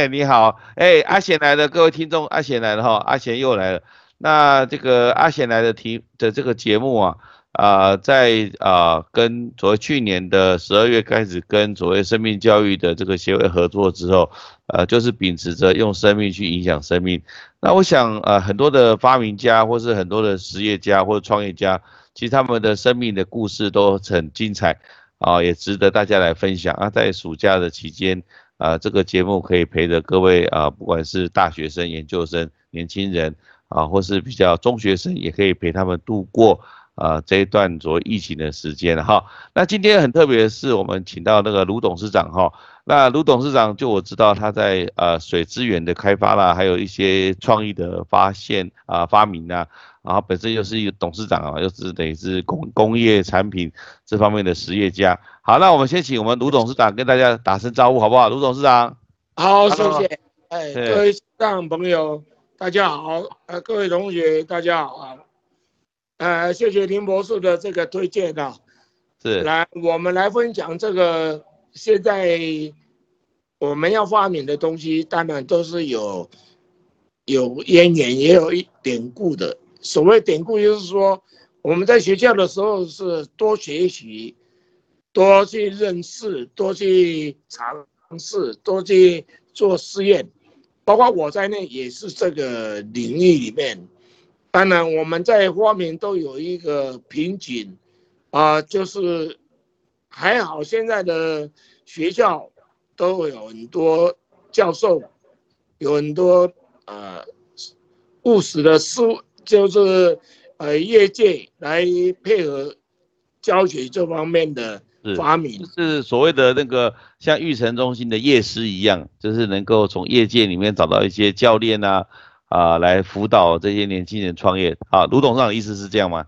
嘿，你好，哎，阿贤来了，各位听众，阿贤来了哈，阿贤又来了。那这个阿贤来的题的这个节目啊，啊，在啊跟昨去年的十二月开始跟所谓生命教育的这个协会合作之后，呃，就是秉持着用生命去影响生命。那我想，呃，很多的发明家或是很多的实业家或者创业家，其实他们的生命的故事都很精彩啊，也值得大家来分享啊。在暑假的期间。啊，这个节目可以陪着各位啊，不管是大学生、研究生、年轻人啊，或是比较中学生，也可以陪他们度过啊这一段所谓疫情的时间哈。那今天很特别的是，我们请到那个卢董事长哈。那卢董事长就我知道他在呃水资源的开发啦，还有一些创意的发现啊发明啊。然后本身又是一个董事长啊，又是等于是工工业产品这方面的实业家。好，那我们先请我们卢董事长跟大家打声招呼，好不好？卢董事长，好，谢谢。哎，各位上朋友，大家好。呃，各位同学，大家好啊。呃，谢谢林博士的这个推荐啊。是。来，我们来分享这个现在我们要发明的东西，当然都是有有渊源，也有一典故的。所谓典故，就是说我们在学校的时候是多学习，多去认识，多去尝试，多去做试验，包括我在内也是这个领域里面。当然，我们在发明都有一个瓶颈，啊，就是还好现在的学校都有很多教授，有很多呃务实的事。就是呃，业界来配合教学这方面的发明，是所谓的那个像育成中心的业师一样，就是能够从业界里面找到一些教练啊啊，来辅导这些年轻人创业啊。卢董事长的意思是这样吗？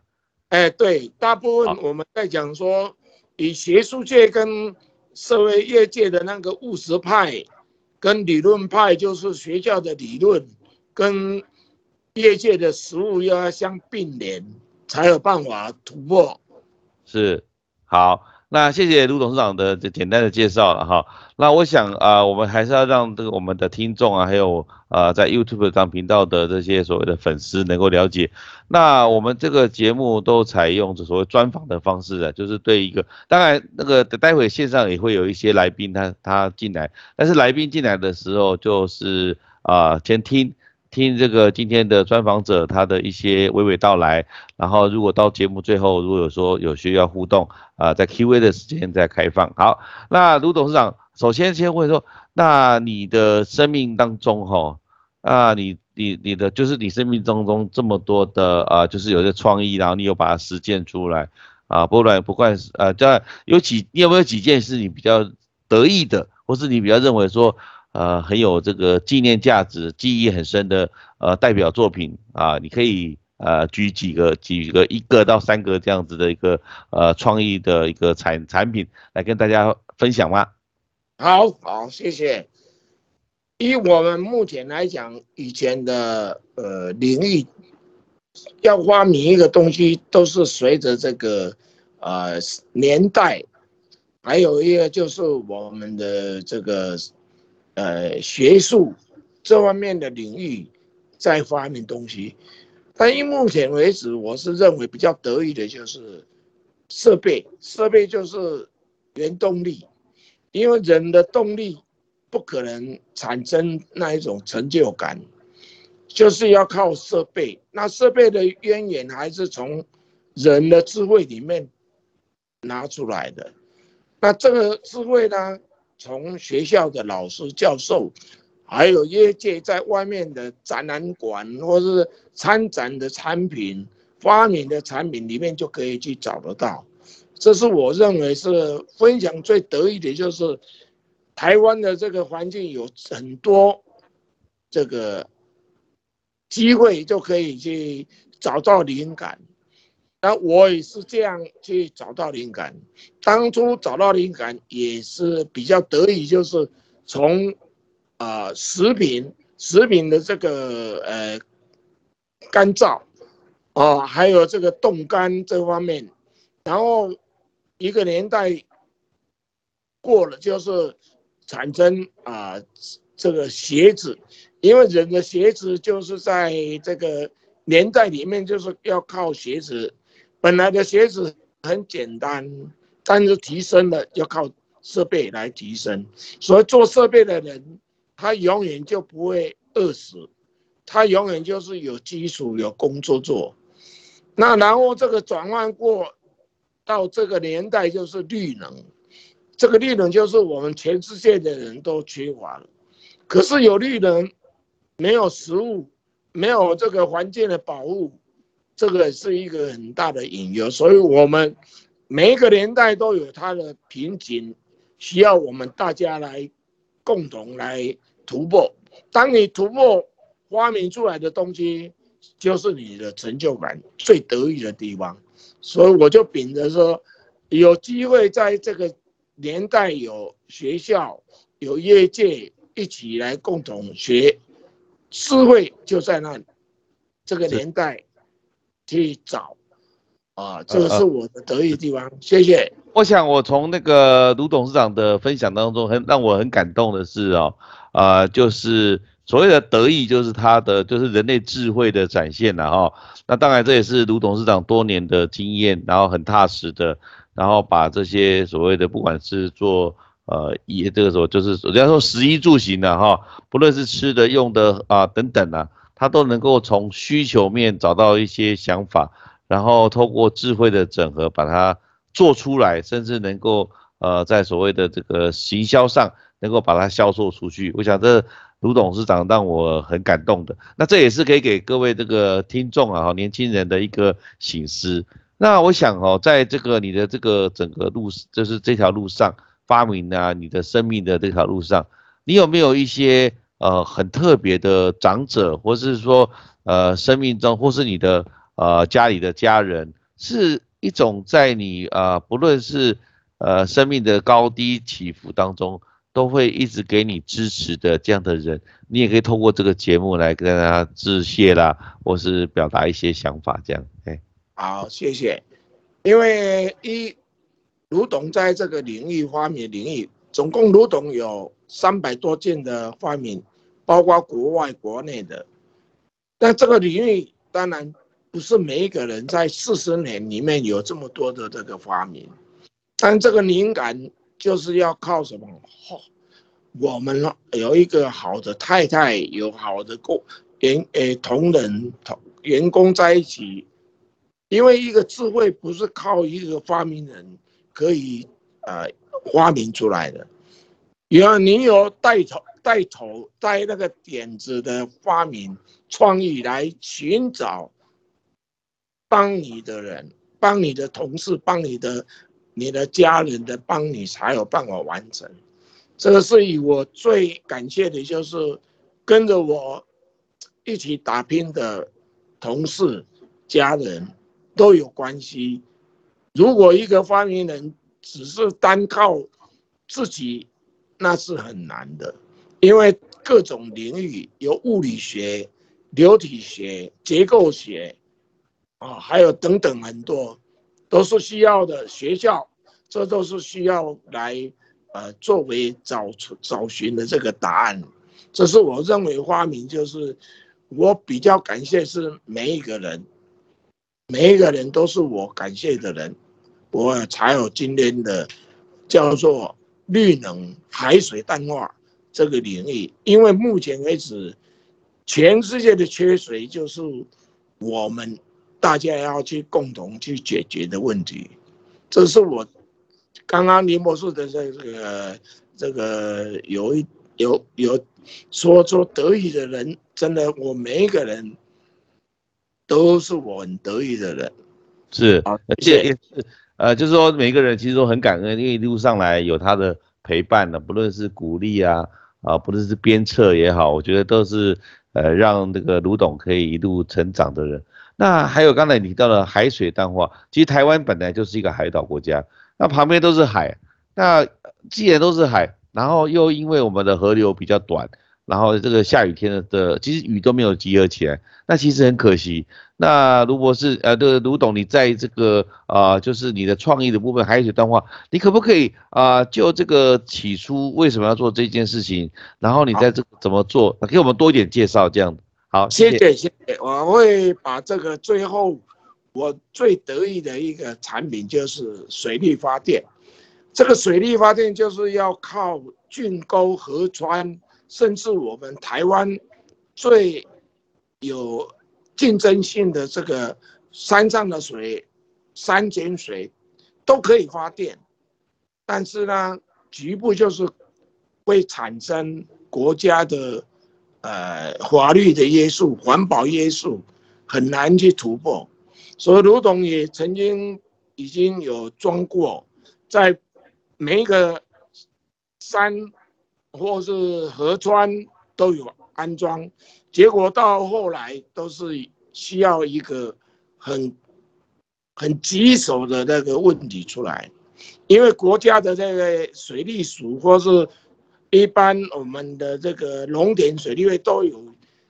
哎，对，大部分我们在讲说，以学术界跟社会业界的那个务实派跟理论派，就是学校的理论跟。业界的实物要相并联，才有办法突破。是，好，那谢谢卢董事长的这简单的介绍了哈。那我想啊，我们还是要让这个我们的听众啊，还有呃在 YouTube 上频道的这些所谓的粉丝能够了解。那我们这个节目都采用所谓专访的方式的，就是对一个，当然那个待会线上也会有一些来宾他他进来，但是来宾进来的时候就是啊先听。听这个今天的专访者他的一些娓娓道来，然后如果到节目最后，如果有说有需要互动啊，在 Q&A 的时间再开放。好，那卢董事长首先先问说，那你的生命当中哈啊，你你你的就是你生命当中这么多的啊，就是有些创意，然后你有把它实践出来啊，不管不管是呃，这有几你有没有几件是你比较得意的，或是你比较认为说。呃，很有这个纪念价值、记忆很深的呃代表作品啊，你可以呃举几个、举个一个到三个这样子的一个呃创意的一个产产品来跟大家分享吗？好好，谢谢。以我们目前来讲，以前的呃领域要发明一个东西，都是随着这个呃年代，还有一个就是我们的这个。呃，学术这方面的领域在发明东西，但以目前为止，我是认为比较得意的就是设备，设备就是原动力，因为人的动力不可能产生那一种成就感，就是要靠设备。那设备的渊源还是从人的智慧里面拿出来的，那这个智慧呢？从学校的老师、教授，还有业界在外面的展览馆，或是参展的产品、发明的产品里面，就可以去找得到。这是我认为是分享最得意的，就是台湾的这个环境有很多这个机会，就可以去找到灵感。那我也是这样去找到灵感，当初找到灵感也是比较得意，就是从啊食品食品的这个呃干燥啊，还有这个冻干这方面，然后一个年代过了，就是产生啊这个鞋子，因为人的鞋子就是在这个年代里面就是要靠鞋子，本来的鞋子很简单，但是提升了要靠设备来提升，所以做设备的人他永远就不会饿死，他永远就是有基础有工作做，那然后这个转换过到这个年代就是绿能。这个绿能就是我们全世界的人都缺乏了，可是有绿能，没有食物，没有这个环境的保护，这个是一个很大的隐忧。所以，我们每一个年代都有它的瓶颈，需要我们大家来共同来突破。当你突破发明出来的东西，就是你的成就感最得意的地方。所以，我就秉着说，有机会在这个。年代有学校有业界一起来共同学，智慧就在那里。这个年代去找啊，这个是我的得意地方。谢谢。我想我从那个卢董事长的分享当中，很让我很感动的是哦，啊，就是所谓的得意，就是他的就是人类智慧的展现了哈。那当然这也是卢董事长多年的经验，然后很踏实的。然后把这些所谓的，不管是做呃衣这个时候就是人家说食衣住行的哈，不论是吃的用的啊等等啊，他都能够从需求面找到一些想法，然后透过智慧的整合把它做出来，甚至能够呃在所谓的这个行销上能够把它销售出去。我想这卢董事长让我很感动的，那这也是可以给各位这个听众啊年轻人的一个醒思。那我想哦，在这个你的这个整个路，就是这条路上发明啊，你的生命的这条路上，你有没有一些呃很特别的长者，或是说呃生命中，或是你的呃家里的家人，是一种在你呃不论是呃生命的高低起伏当中，都会一直给你支持的这样的人，你也可以通过这个节目来跟大家致谢啦，或是表达一些想法，这样哎。好，谢谢。因为一卢董在这个领域发明领域，总共卢董有三百多件的发明，包括国外国内的。但这个领域当然不是每一个人在四十年里面有这么多的这个发明，但这个灵感就是要靠什么？我们有一个好的太太，有好的工员诶同仁同员工在一起。因为一个智慧不是靠一个发明人可以呃发明出来的，有你有带头带头带那个点子的发明创意来寻找帮你的人，帮你的同事，帮你的你的家人的帮你才有办法完成。这个是以我最感谢的就是跟着我一起打拼的同事家人。都有关系。如果一个发明人只是单靠自己，那是很难的，因为各种领域有物理学、流体学、结构学，啊，还有等等很多，都是需要的。学校这都是需要来呃作为找出找寻的这个答案。这是我认为发明就是我比较感谢是每一个人。每一个人都是我感谢的人，我才有今天的叫做绿能海水淡化这个领域。因为目前为止，全世界的缺水就是我们大家要去共同去解决的问题。这是我刚刚林博士的这个这个有一有有说出得意的人，真的我每一个人。都是我很得意的人，是，而且也是，呃，就是说每个人其实都很感恩，因为一路上来有他的陪伴的，不论是鼓励啊，啊，不论是鞭策也好，我觉得都是，呃，让这个卢董可以一路成长的人。那还有刚才提到了海水淡化，其实台湾本来就是一个海岛国家，那旁边都是海，那既然都是海，然后又因为我们的河流比较短，然后这个下雨天的的，其实雨都没有集合起来，那其实很可惜。那如果是，呃，这个卢董，你在这个啊，就是你的创意的部分还有一段话，你可不可以啊，就这个起初为什么要做这件事情，然后你在这怎么做，给我们多一点介绍，这样好，谢谢谢。谢，我会把这个最后我最得意的一个产品就是水力发电，这个水力发电就是要靠郡沟河川。甚至我们台湾最有竞争性的这个山上的水、山井水都可以发电，但是呢，局部就是会产生国家的呃法律的约束、环保约束，很难去突破。所以卢董也曾经已经有装过，在每一个山。或是河川都有安装，结果到后来都是需要一个很很棘手的那个问题出来，因为国家的这个水利署或是一般我们的这个农田水利会都有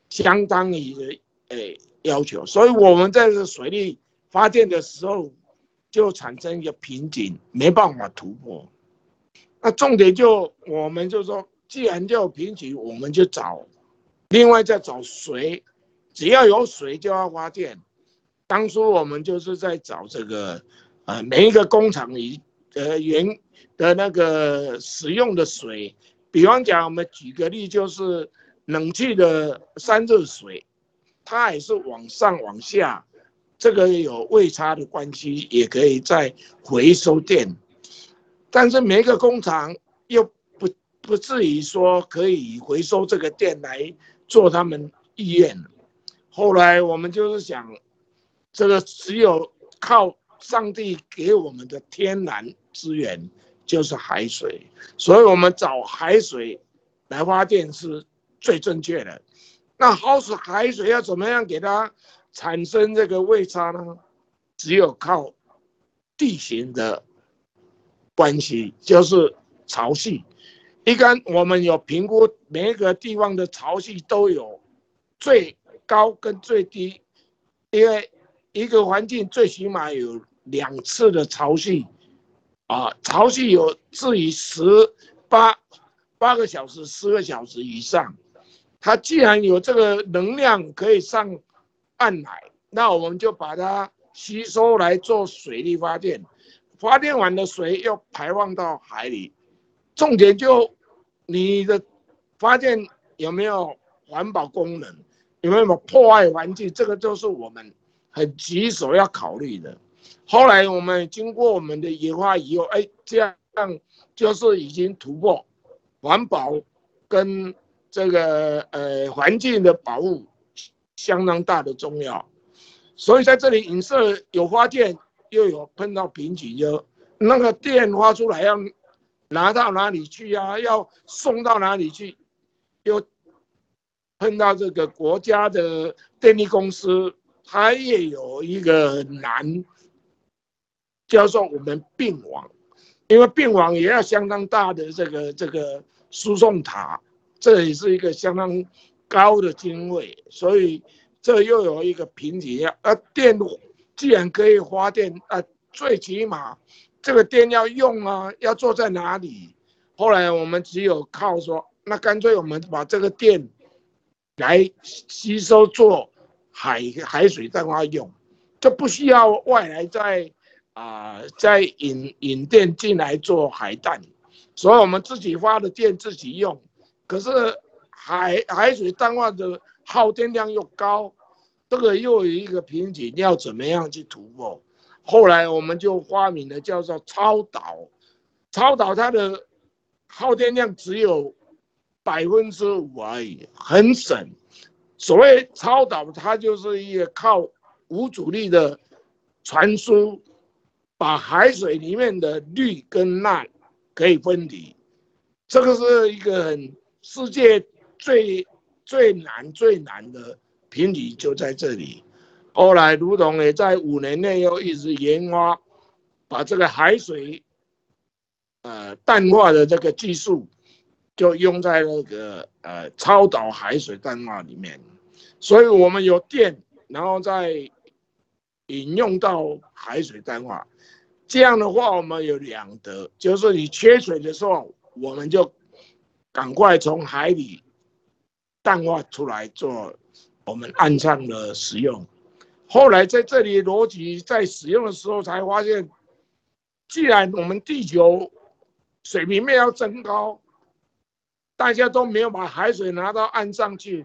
相当于的诶要求，所以我们在这水利发电的时候就产生一个瓶颈，没办法突破。那重点就我们就说。既然叫瓶颈，我们就找，另外再找水，只要有水就要发电。当初我们就是在找这个，呃，每一个工厂里，呃，原的那个使用的水，比方讲，我们举个例，就是冷气的散热水，它也是往上往下，这个有位差的关系，也可以再回收电。但是每一个工厂又。不至于说可以回收这个电来做他们医院。后来我们就是想，这个只有靠上帝给我们的天然资源，就是海水，所以我们找海水来发电是最正确的。那好使海水要怎么样给它产生这个位差呢？只有靠地形的关系，就是潮汐。一般我们有评估每一个地方的潮汐都有最高跟最低，因为一个环境最起码有两次的潮汐，啊，潮汐有至于十八八个小时、十个小时以上，它既然有这个能量可以上岸来，那我们就把它吸收来做水力发电，发电完的水又排放到海里。重点就你的发电有没有环保功能，有没有破坏环境，这个就是我们很棘手要考虑的。后来我们经过我们的研发以后，哎，这样就是已经突破环保跟这个呃环境的保护相当大的重要。所以在这里影射有发电又有碰到瓶颈，就那个电发出来要。拿到哪里去呀？要送到哪里去？又碰到这个国家的电力公司，它也有一个难，叫做我们并网，因为并网也要相当大的这个这个输送塔，这也是一个相当高的经费，所以这又有一个瓶颈。啊，电既然可以发电，啊，最起码。这个电要用啊，要做在哪里？后来我们只有靠说，那干脆我们把这个电来吸收做海海水淡化用，就不需要外来再啊再引引电进来做海淡，所以我们自己发的电自己用。可是海海水淡化的耗电量又高，这个又有一个瓶颈，要怎么样去突破？后来我们就发明了叫做超导，超导它的耗电量只有百分之五而已，很省。所谓超导，它就是一个靠无阻力的传输，把海水里面的氯跟钠可以分离。这个是一个很世界最最难最难的瓶颈，就在这里。后来，卢董也在五年内又一直研发，把这个海水，呃，淡化的这个技术就用在那个呃超导海水淡化里面，所以我们有电，然后再引用到海水淡化，这样的话我们有两得，就是你缺水的时候，我们就赶快从海里淡化出来做我们岸上的使用。后来在这里逻辑在使用的时候才发现，既然我们地球水平面要增高。大家都没有把海水拿到岸上去，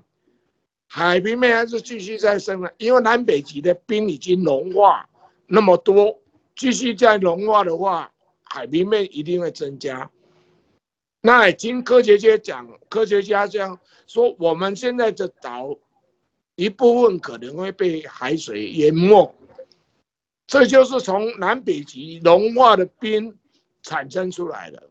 海平面还是继续在升了。因为南北极的冰已经融化那么多，继续在融化的话，海平面一定会增加。那经科学家讲，科学家这样说，我们现在的岛一部分可能会被海水淹没，这就是从南北极融化的冰产生出来的。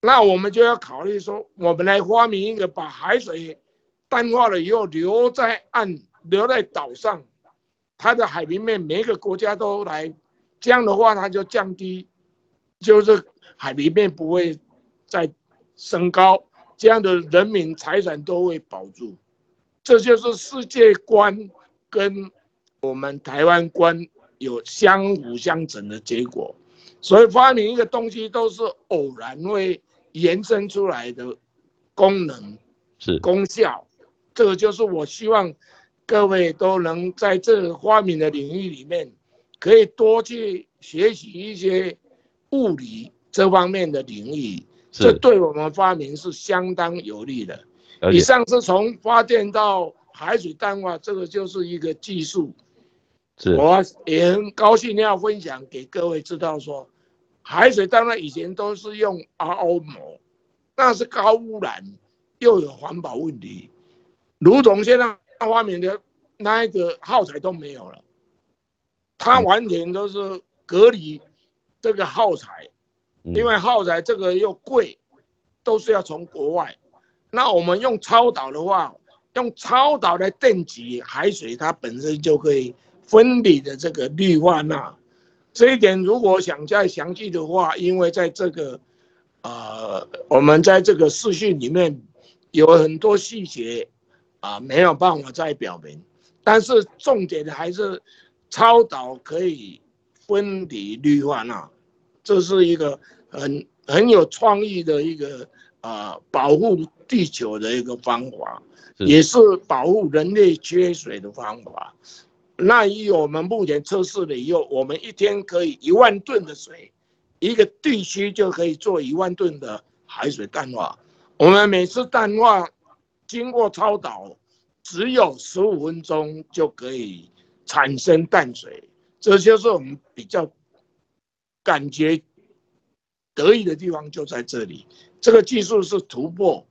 那我们就要考虑说，我们来发明一个把海水淡化了以后留在岸、留在岛上，它的海平面每一个国家都来，这样的话它就降低，就是海平面不会再升高，这样的人民财产都会保住，这就是世界观跟我们台湾观有相辅相成的结果，所以发明一个东西都是偶然会。延伸出来的功能是功效，这个就是我希望各位都能在这个发明的领域里面，可以多去学习一些物理这方面的领域，这对我们发明是相当有利的。以上是从发电到海水淡化，这个就是一个技术。是，我也很高兴要分享给各位知道说。海水当然以前都是用 RO 膜，那是高污染，又有环保问题。如同现在发明的那一个耗材都没有了，它完全都是隔离这个耗材，因为耗材这个又贵，都是要从国外。那我们用超导的话，用超导来电极海水，它本身就可以分离的这个氯化钠。这一点如果想再详细的话，因为在这个，呃，我们在这个视讯里面有很多细节，啊，没有办法再表明。但是重点的还是超导可以分离氯化钠，这是一个很很有创意的一个啊保护地球的一个方法，也是保护人类缺水的方法。那以我们目前测试了以后，我们一天可以一万吨的水，一个地区就可以做一万吨的海水淡化。我们每次淡化经过超导，只有十五分钟就可以产生淡水，这就是我们比较感觉得意的地方就在这里。这个技术是突破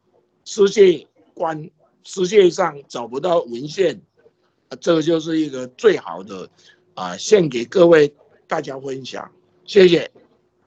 世界观，世界上找不到文献。啊这个就是一个最好的啊，献给各位大家分享，谢谢。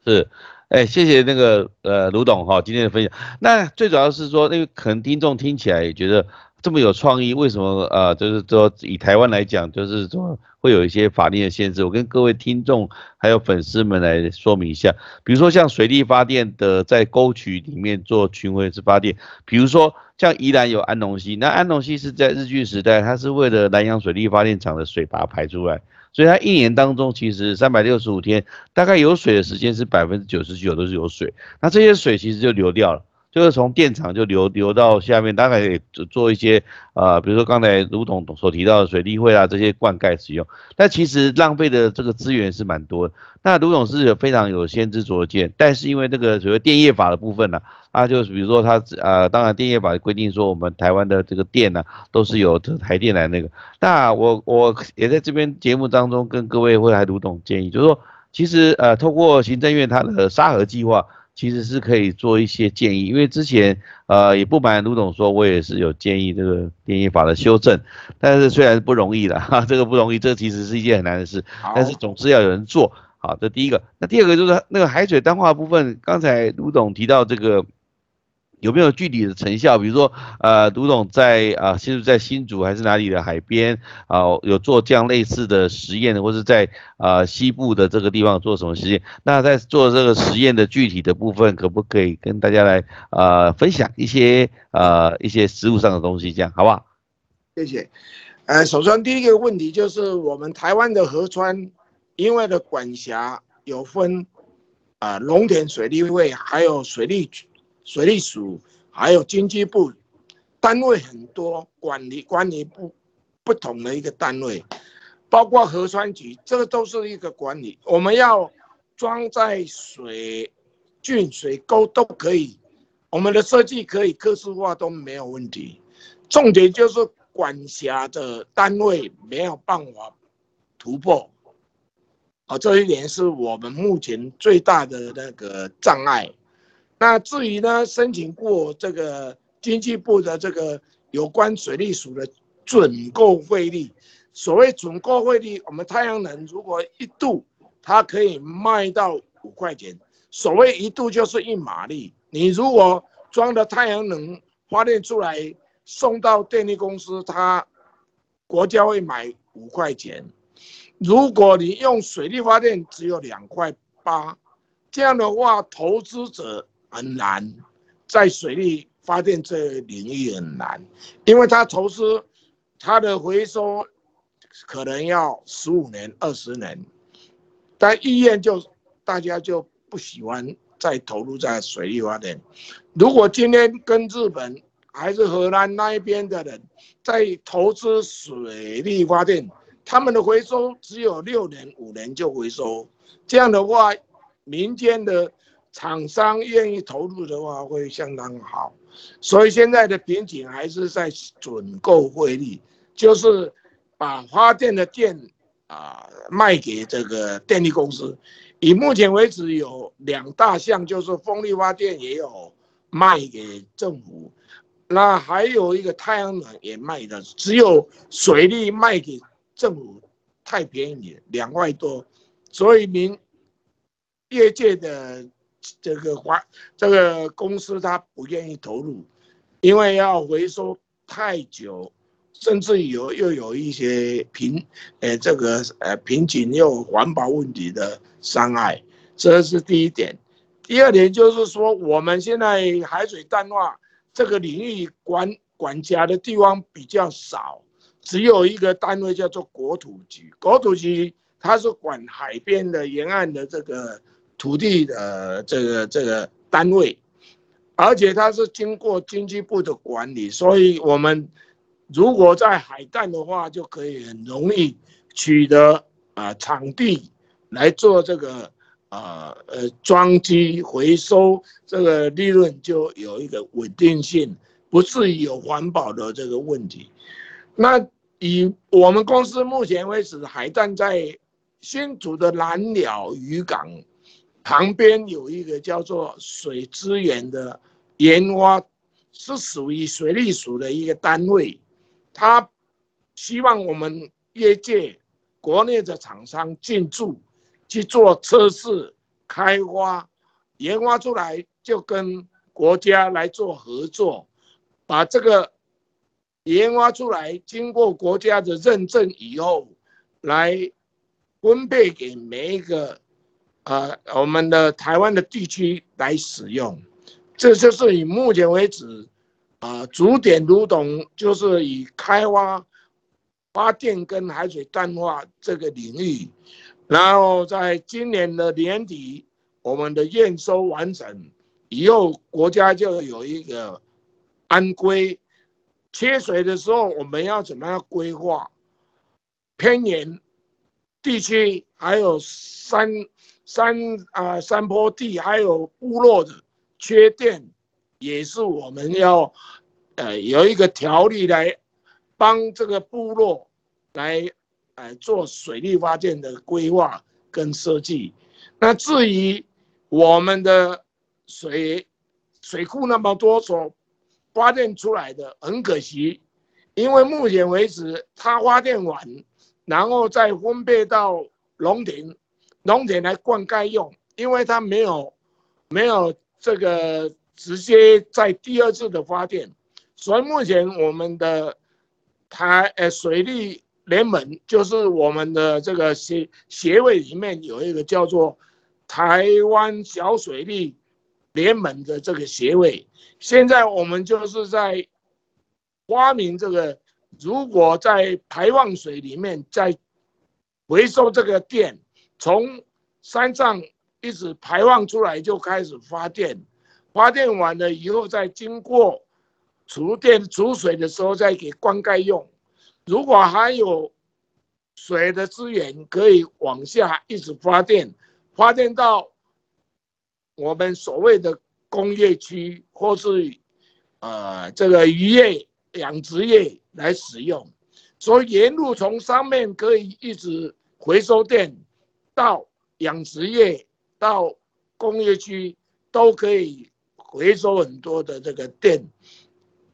是，哎，谢谢那个呃卢董哈今天的分享。那最主要是说，那个可能听众听起来也觉得这么有创意，为什么呃就是说以台湾来讲，就是说会有一些法律的限制？我跟各位听众还有粉丝们来说明一下。比如说像水力发电的，在沟渠里面做群回式发电，比如说。像宜兰有安农溪，那安农溪是在日据时代，它是为了南洋水利发电厂的水把它排出来，所以它一年当中其实三百六十五天，大概有水的时间是百分之九十九都是有水，那这些水其实就流掉了。就是从电厂就流流到下面，大概也做一些呃，比如说刚才卢总所提到的水利会啊这些灌溉使用，但其实浪费的这个资源是蛮多。那卢总是有非常有先知灼见，但是因为这个所谓电业法的部分呢，啊，就是比如说他呃，当然电业法规定说我们台湾的这个电呢都是由台电来那个。那我我也在这边节目当中跟各位会来卢总建议，就是说其实呃，透过行政院它的沙盒计划。其实是可以做一些建议，因为之前呃也不瞒卢总说，我也是有建议这个电影法的修正，但是虽然不容易了哈，这个不容易，这其实是一件很难的事，但是总是要有人做好。这第一个，那第二个就是那个海水淡化部分，刚才卢总提到这个有没有具体的成效？比如说，呃，卢总在啊，其实在新竹还是哪里的海边啊，有做这样类似的实验，或是在啊西部的这个地方做什么实验？那在做这个实验的具体的部分，可不可以跟大家来啊分享一些呃一些实物上的东西，这样好不好？谢谢。呃，首先第一个问题就是我们台湾的河川，因为的管辖有分啊农田水利会，还有水利局。水利署还有经济部单位很多，管理管理不不同的一个单位，包括核酸局，这个都是一个管理。我们要装在水郡、水沟都可以，我们的设计可以科制化都没有问题。重点就是管辖的单位没有办法突破，啊，这一点是我们目前最大的那个障碍。那至于呢，申请过这个经济部的这个有关水利署的准购汇率，所谓准购汇率，我们太阳能如果一度它可以卖到五块钱，所谓一度就是一马力。你如果装的太阳能发电出来送到电力公司，它国家会买五块钱。如果你用水利发电，只有两块八，这样的话，投资者。很难，在水利发电这领域很难，因为它投资，它的回收可能要十五年、二十年，但意愿就大家就不喜欢再投入在水利发电。如果今天跟日本还是荷兰那一边的人在投资水利发电，他们的回收只有六年、五年就回收，这样的话，民间的。厂商愿意投入的话，会相当好，所以现在的瓶颈还是在准购汇率，就是把发电的电啊卖给这个电力公司。以目前为止有两大项，就是风力发电也有卖给政府，那还有一个太阳能也卖的，只有水利卖给政府太便宜，两块多，所以您业界的。这个环这个公司他不愿意投入，因为要回收太久，甚至有又有一些瓶，呃，这个呃瓶颈又环保问题的伤害，这是第一点。第二点就是说，我们现在海水淡化这个领域管管辖的地方比较少，只有一个单位叫做国土局，国土局它是管海边的沿岸的这个。土地的这个这个单位，而且它是经过经济部的管理，所以我们如果在海淡的话，就可以很容易取得啊场地来做这个啊呃装机回收，这个利润就有一个稳定性，不至于有环保的这个问题。那以我们公司目前为止，海淡在新竹的蓝鸟渔港。旁边有一个叫做水资源的研发，是属于水利署的一个单位，他希望我们业界国内的厂商进驻去做测试、开发、研发出来，就跟国家来做合作，把这个研发出来，经过国家的认证以后，来分配给每一个。呃，我们的台湾的地区来使用，这就是以目前为止，啊，主点如同就是以开发发电跟海水淡化这个领域，然后在今年的年底，我们的验收完成以后，国家就有一个安规，缺水的时候我们要怎么样规划？偏远地区还有山。山啊，山坡地还有部落的缺电，也是我们要呃有一个条例来帮这个部落来呃做水利发电的规划跟设计。那至于我们的水水库那么多所发电出来的，很可惜，因为目前为止它发电完，然后再分配到龙井。农田来灌溉用，因为它没有没有这个直接在第二次的发电。所以目前我们的台呃水利联盟就是我们的这个协协会里面有一个叫做台湾小水利联盟的这个协会。现在我们就是在发明这个，如果在排放水里面再回收这个电，从山上一直排放出来就开始发电，发电完了以后再经过。储电储水的时候再给灌溉用，如果还有水的资源，可以往下一直发电，发电到我们所谓的工业区或是呃这个渔业养殖业来使用。所以沿路从上面可以一直回收电到养殖业到工业区都可以回收很多的这个电。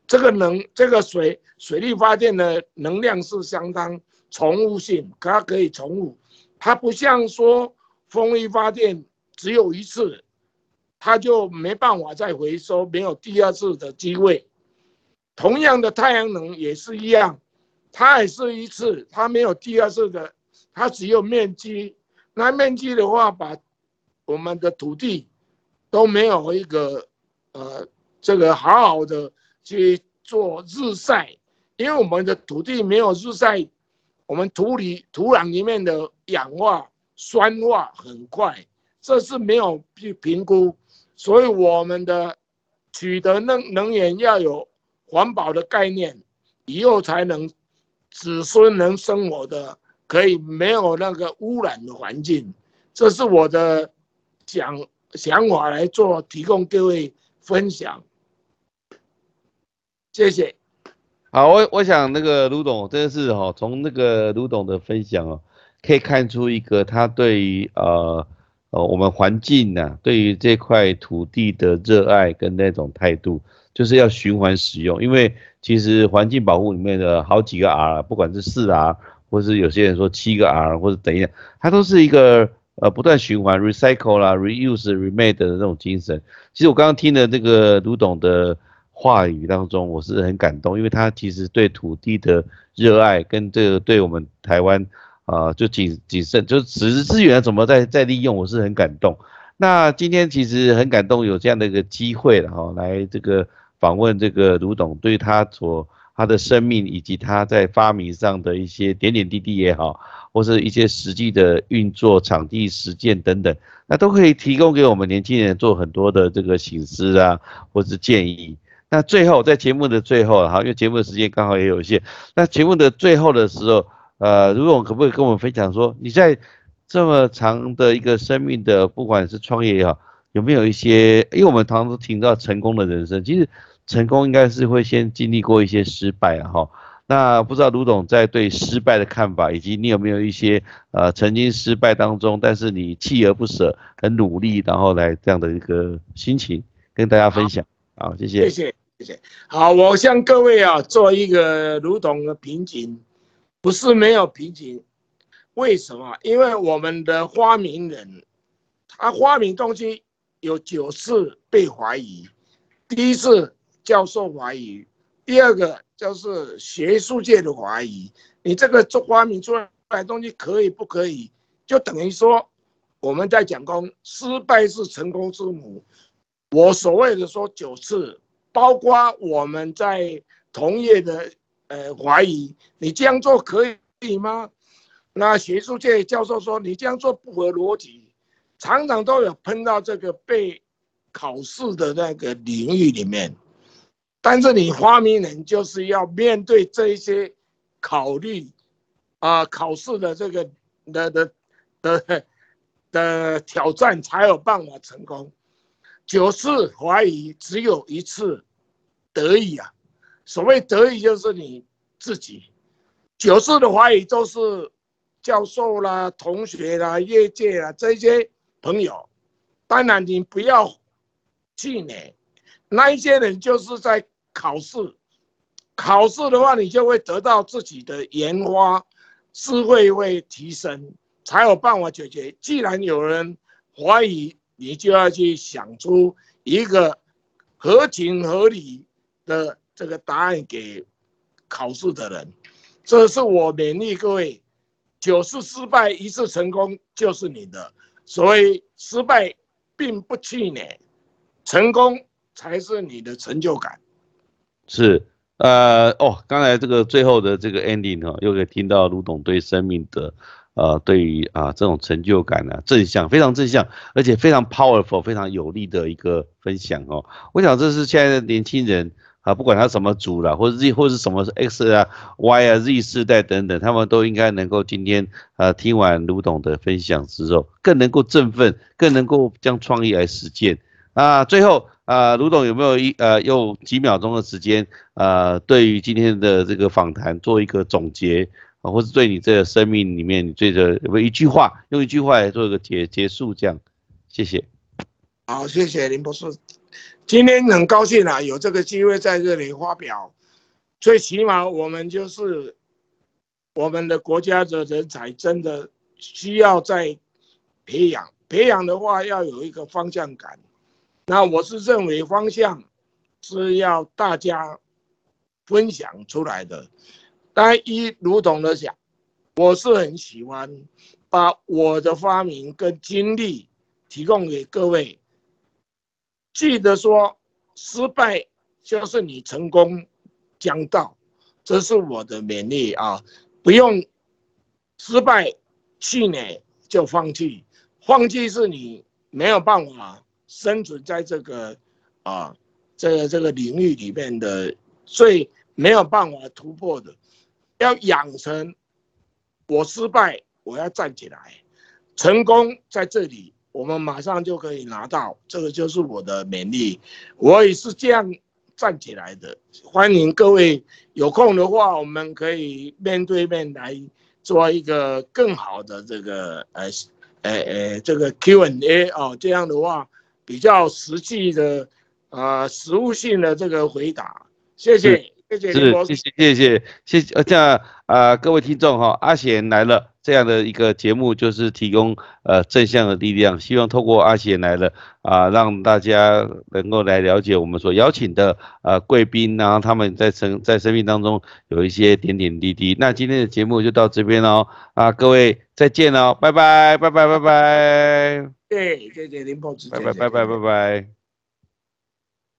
这个能，这个水水力发电的能量是相当重复性，它可以重复，它不像说风力发电只有一次，它就没办法再回收，没有第二次的机会。同样的太阳能也是一样，它也是一次，它没有第二次的，它只有面积，那面积的话，把我们的土地都没有一个呃这个好好的。去做日晒，因为我们的土地没有日晒，我们土里土壤里面的氧化酸化很快，这是没有去评估，所以我们的取得能能源要有环保的概念，以后才能子孙能生活的可以没有那个污染的环境，这是我的想想法来做，提供各位分享。谢谢。好，我我想那个卢董真的是哈，从那个卢董的分享哦，可以看出一个他对于呃呃我们环境呐，对于这块土地的热爱跟那种态度，就是要循环使用。因为其实环境保护里面的好几个 R，不管是四 R，或是有些人说七个 R，或者等一下，它都是一个呃不断循环 recycle 啦，reuse remade 的那种精神。其实我刚刚听的这个卢董的。话语当中，我是很感动，因为他其实对土地的热爱，跟这个对我们台湾啊，就谨谨慎，就是资资源怎么在在利用，我是很感动。那今天其实很感动，有这样的一个机会了哈，来这个访问这个卢董，对他所他的生命以及他在发明上的一些点点滴滴也好，或是一些实际的运作、场地实践等等，那都可以提供给我们年轻人做很多的这个醒思啊，或是建议。那最后，在节目的最后哈，因为节目的时间刚好也有限，那节目的最后的时候，呃，如果可不可以跟我们分享说，你在这么长的一个生命的，不管是创业也好，有没有一些，因为我们常常都听到成功的人生，其实成功应该是会先经历过一些失败啊哈。那不知道卢董在对失败的看法，以及你有没有一些呃曾经失败当中，但是你锲而不舍、很努力，然后来这样的一个心情跟大家分享。好，谢谢。谢谢。谢谢。好，我向各位啊做一个卢董的瓶颈，不是没有瓶颈。为什么？因为我们的发明人，他发明东西有九次被怀疑。第一次教授怀疑，第二个就是学术界的怀疑。你这个做发明出来的东西可以不可以？就等于说我们在讲功，失败是成功之母。我所谓的说九次。包括我们在同业的呃怀疑，你这样做可以吗？那学术界教授说你这样做不合逻辑，常常都有碰到这个被考试的那个领域里面。但是你发明人就是要面对这一些考虑啊考试的这个的的的的挑战，才有办法成功。九次怀疑只有一次得意啊！所谓得意就是你自己。九次的怀疑都是教授啦、同学啦、业界啦这些朋友。当然你不要气馁，那一些人就是在考试。考试的话，你就会得到自己的研发智慧会提升，才有办法解决。既然有人怀疑。你就要去想出一个合情合理的这个答案给考试的人。这是我勉励各位，九次失败一次成功就是你的。所以失败并不气馁，成功才是你的成就感。是，呃，哦，刚才这个最后的这个 ending 哦，又可以听到卢董对生命的，呃，对于啊这种成就感呢，正向，非常正向，而且非常 powerful，非常有力的一个分享哦。我想这是现在的年轻人。啊，不管他什么组了，或者 Z 或者是什么 X 啊、Y 啊、Z 世代等等，他们都应该能够今天呃听完卢董的分享之后，更能够振奋，更能够将创意来实践。啊，最后啊，卢董有没有一呃用几秒钟的时间呃，对于今天的这个访谈做一个总结啊，或是对你这个生命里面你最的有没有一句话，用一句话来做一个结结束这样？谢谢。好，谢谢林博士。今天很高兴啊，有这个机会在这里发表。最起码我们就是我们的国家的人才真的需要在培养，培养的话要有一个方向感。那我是认为方向是要大家分享出来的。但一如同的讲，我是很喜欢把我的发明跟经历提供给各位。记得说，失败就是你成功将到，这是我的勉励啊！不用失败气馁就放弃，放弃是你没有办法生存在这个啊这个这个领域里面的最没有办法突破的。要养成我失败我要站起来，成功在这里。我们马上就可以拿到，这个就是我的勉励，我也是这样站起来的。欢迎各位有空的话，我们可以面对面来做一个更好的这个呃呃呃这个 Q&A 哦，这样的话比较实际的啊实物性的这个回答。谢谢，谢谢，是，谢谢，谢谢，谢谢。呃，这样啊，各位听众哈，阿贤来了。这样的一个节目就是提供呃正向的力量，希望透过阿贤来了啊，让大家能够来了解我们所邀请的呃贵宾，然后他们在生在生命当中有一些点点滴滴。那今天的节目就到这边喽啊，各位再见喽，拜拜拜拜拜拜。对，谢谢林博士，拜拜拜拜拜拜。